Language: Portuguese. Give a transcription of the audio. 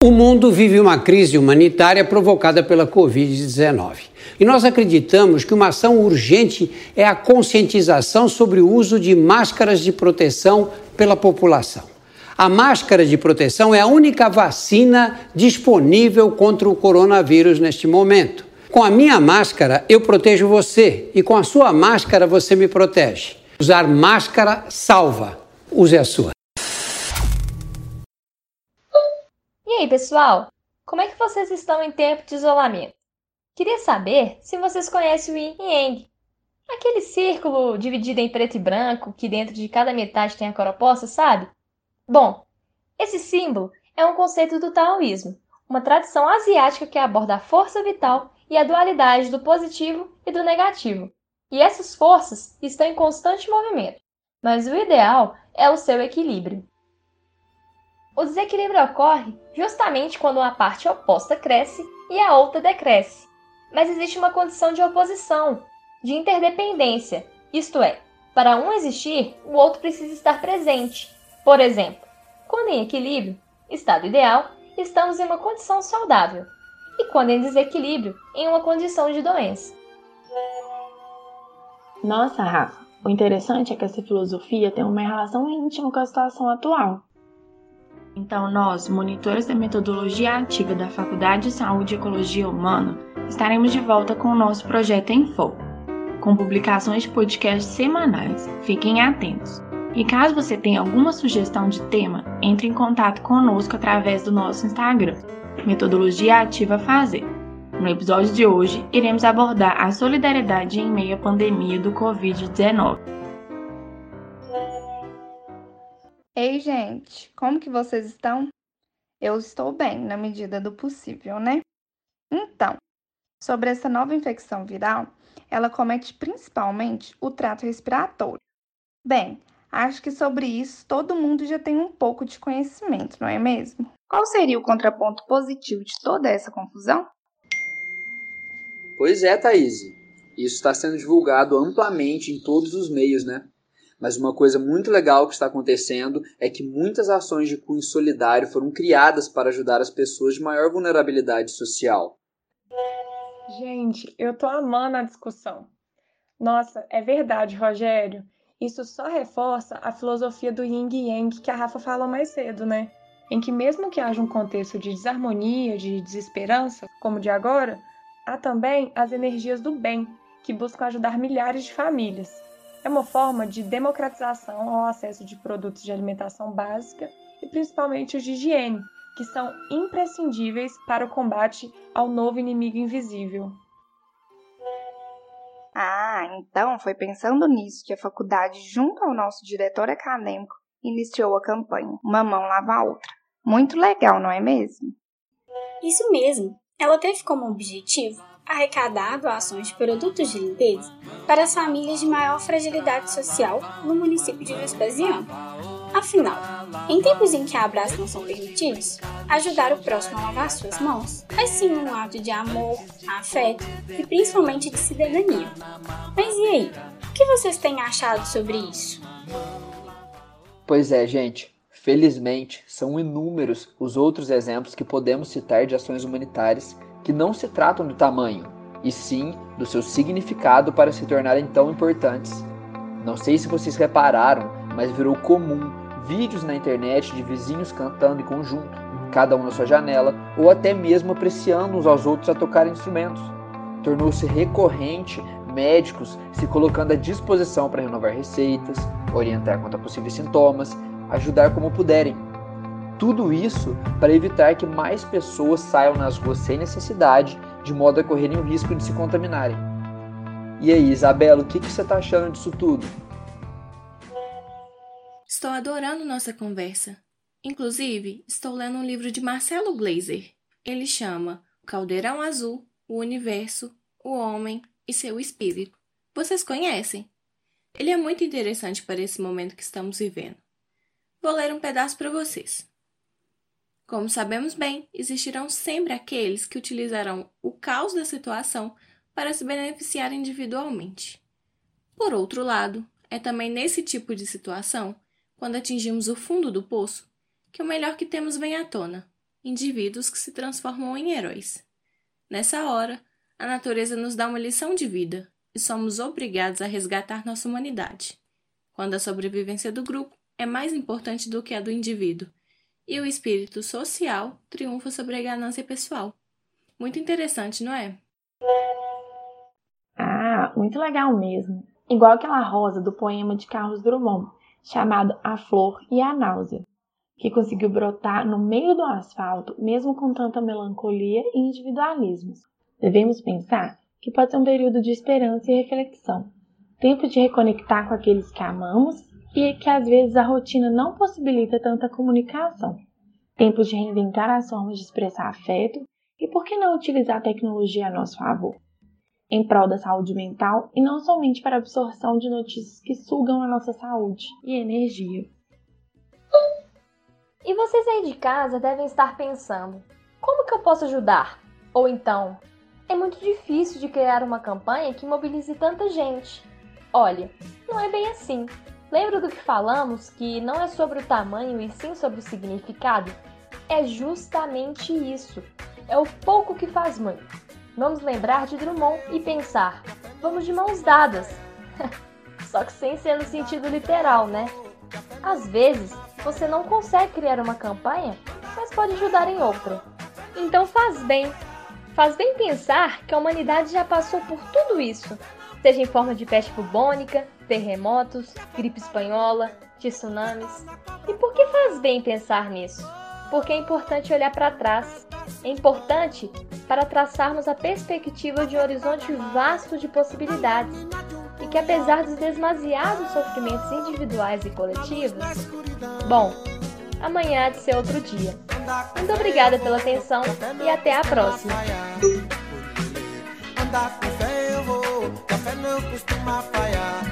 O mundo vive uma crise humanitária provocada pela Covid-19. E nós acreditamos que uma ação urgente é a conscientização sobre o uso de máscaras de proteção pela população. A máscara de proteção é a única vacina disponível contra o coronavírus neste momento. Com a minha máscara, eu protejo você e com a sua máscara, você me protege. Usar máscara salva. Use a sua. E aí, pessoal? Como é que vocês estão em tempo de isolamento? Queria saber se vocês conhecem o Yin Yang, aquele círculo dividido em preto e branco que dentro de cada metade tem a cor oposta, sabe? Bom, esse símbolo é um conceito do taoísmo, uma tradição asiática que aborda a força vital e a dualidade do positivo e do negativo. E essas forças estão em constante movimento, mas o ideal é o seu equilíbrio. O desequilíbrio ocorre justamente quando uma parte oposta cresce e a outra decresce. Mas existe uma condição de oposição, de interdependência, isto é, para um existir, o outro precisa estar presente. Por exemplo, quando em equilíbrio, estado ideal, estamos em uma condição saudável, e quando em desequilíbrio, em uma condição de doença. Nossa, Rafa, o interessante é que essa filosofia tem uma relação íntima com a situação atual. Então, nós, monitores da metodologia ativa da Faculdade de Saúde e Ecologia Humana, estaremos de volta com o nosso projeto em Foco, com publicações de podcasts semanais. Fiquem atentos. E caso você tenha alguma sugestão de tema, entre em contato conosco através do nosso Instagram, Metodologia Ativa Fazer. No episódio de hoje, iremos abordar a solidariedade em meio à pandemia do Covid-19. Ei, gente, como que vocês estão? Eu estou bem, na medida do possível, né? Então, sobre essa nova infecção viral, ela comete principalmente o trato respiratório. Bem, acho que sobre isso todo mundo já tem um pouco de conhecimento, não é mesmo? Qual seria o contraponto positivo de toda essa confusão? Pois é, Thaís. Isso está sendo divulgado amplamente em todos os meios, né? Mas uma coisa muito legal que está acontecendo é que muitas ações de cunho solidário foram criadas para ajudar as pessoas de maior vulnerabilidade social. Gente, eu tô amando a discussão. Nossa, é verdade, Rogério. Isso só reforça a filosofia do yin e yang que a Rafa falou mais cedo, né? Em que mesmo que haja um contexto de desarmonia, de desesperança, como o de agora, há também as energias do bem, que buscam ajudar milhares de famílias é uma forma de democratização ao acesso de produtos de alimentação básica e principalmente os de higiene, que são imprescindíveis para o combate ao novo inimigo invisível. Ah, então foi pensando nisso que a faculdade, junto ao nosso diretor acadêmico, iniciou a campanha Uma Mão Lava a Outra. Muito legal, não é mesmo? Isso mesmo. Ela teve como objetivo arrecadar doações de produtos de limpeza para as famílias de maior fragilidade social no município de Vespasiano. Afinal, em tempos em que abraços não são permitidos, ajudar o próximo a lavar suas mãos é sim um ato de amor, afeto e principalmente de cidadania. Mas e aí? O que vocês têm achado sobre isso? Pois é, gente. Felizmente, são inúmeros os outros exemplos que podemos citar de ações humanitárias que não se tratam do tamanho, e sim do seu significado para se tornarem tão importantes. Não sei se vocês repararam, mas virou comum vídeos na internet de vizinhos cantando em conjunto, cada um na sua janela, ou até mesmo apreciando uns aos outros a tocar instrumentos. Tornou-se recorrente médicos se colocando à disposição para renovar receitas, orientar quanto a possíveis sintomas, ajudar como puderem. Tudo isso para evitar que mais pessoas saiam nas ruas sem necessidade, de modo a correrem o risco de se contaminarem. E aí, Isabela, o que, que você está achando disso tudo? Estou adorando nossa conversa. Inclusive, estou lendo um livro de Marcelo Glazer. Ele chama Caldeirão Azul, o Universo, o Homem e seu Espírito. Vocês conhecem? Ele é muito interessante para esse momento que estamos vivendo. Vou ler um pedaço para vocês. Como sabemos bem, existirão sempre aqueles que utilizarão o caos da situação para se beneficiar individualmente. Por outro lado, é também nesse tipo de situação, quando atingimos o fundo do poço, que o melhor que temos vem à tona. indivíduos que se transformam em heróis. Nessa hora, a natureza nos dá uma lição de vida e somos obrigados a resgatar nossa humanidade, quando a sobrevivência do grupo é mais importante do que a do indivíduo, e o espírito social triunfa sobre a ganância pessoal. Muito interessante, não é? Ah, muito legal mesmo. Igual aquela rosa do poema de Carlos Drummond, chamado A Flor e a Náusea, que conseguiu brotar no meio do asfalto, mesmo com tanta melancolia e individualismos. Devemos pensar que pode ser um período de esperança e reflexão, tempo de reconectar com aqueles que amamos e que às vezes a rotina não possibilita tanta comunicação, tempo de reinventar as formas de expressar afeto e por que não utilizar a tecnologia a nosso favor, em prol da saúde mental e não somente para a absorção de notícias que sugam a nossa saúde e energia. E vocês aí de casa devem estar pensando: como que eu posso ajudar? Ou então, é muito difícil de criar uma campanha que mobilize tanta gente. Olha, não é bem assim. Lembra do que falamos que não é sobre o tamanho e sim sobre o significado? É justamente isso. É o pouco que faz muito. Vamos lembrar de Drummond e pensar: vamos de mãos dadas. Só que sem ser no sentido literal, né? Às vezes, você não consegue criar uma campanha, mas pode ajudar em outra. Então faz bem. Faz bem pensar que a humanidade já passou por tudo isso, seja em forma de peste bubônica, terremotos, gripe espanhola, tsunamis. E por que faz bem pensar nisso? Porque é importante olhar para trás. É importante para traçarmos a perspectiva de um horizonte vasto de possibilidades e que apesar dos demasiados sofrimentos individuais e coletivos, bom, amanhã há de ser outro dia. Muito obrigada pela atenção e até a próxima. look who's to my fire.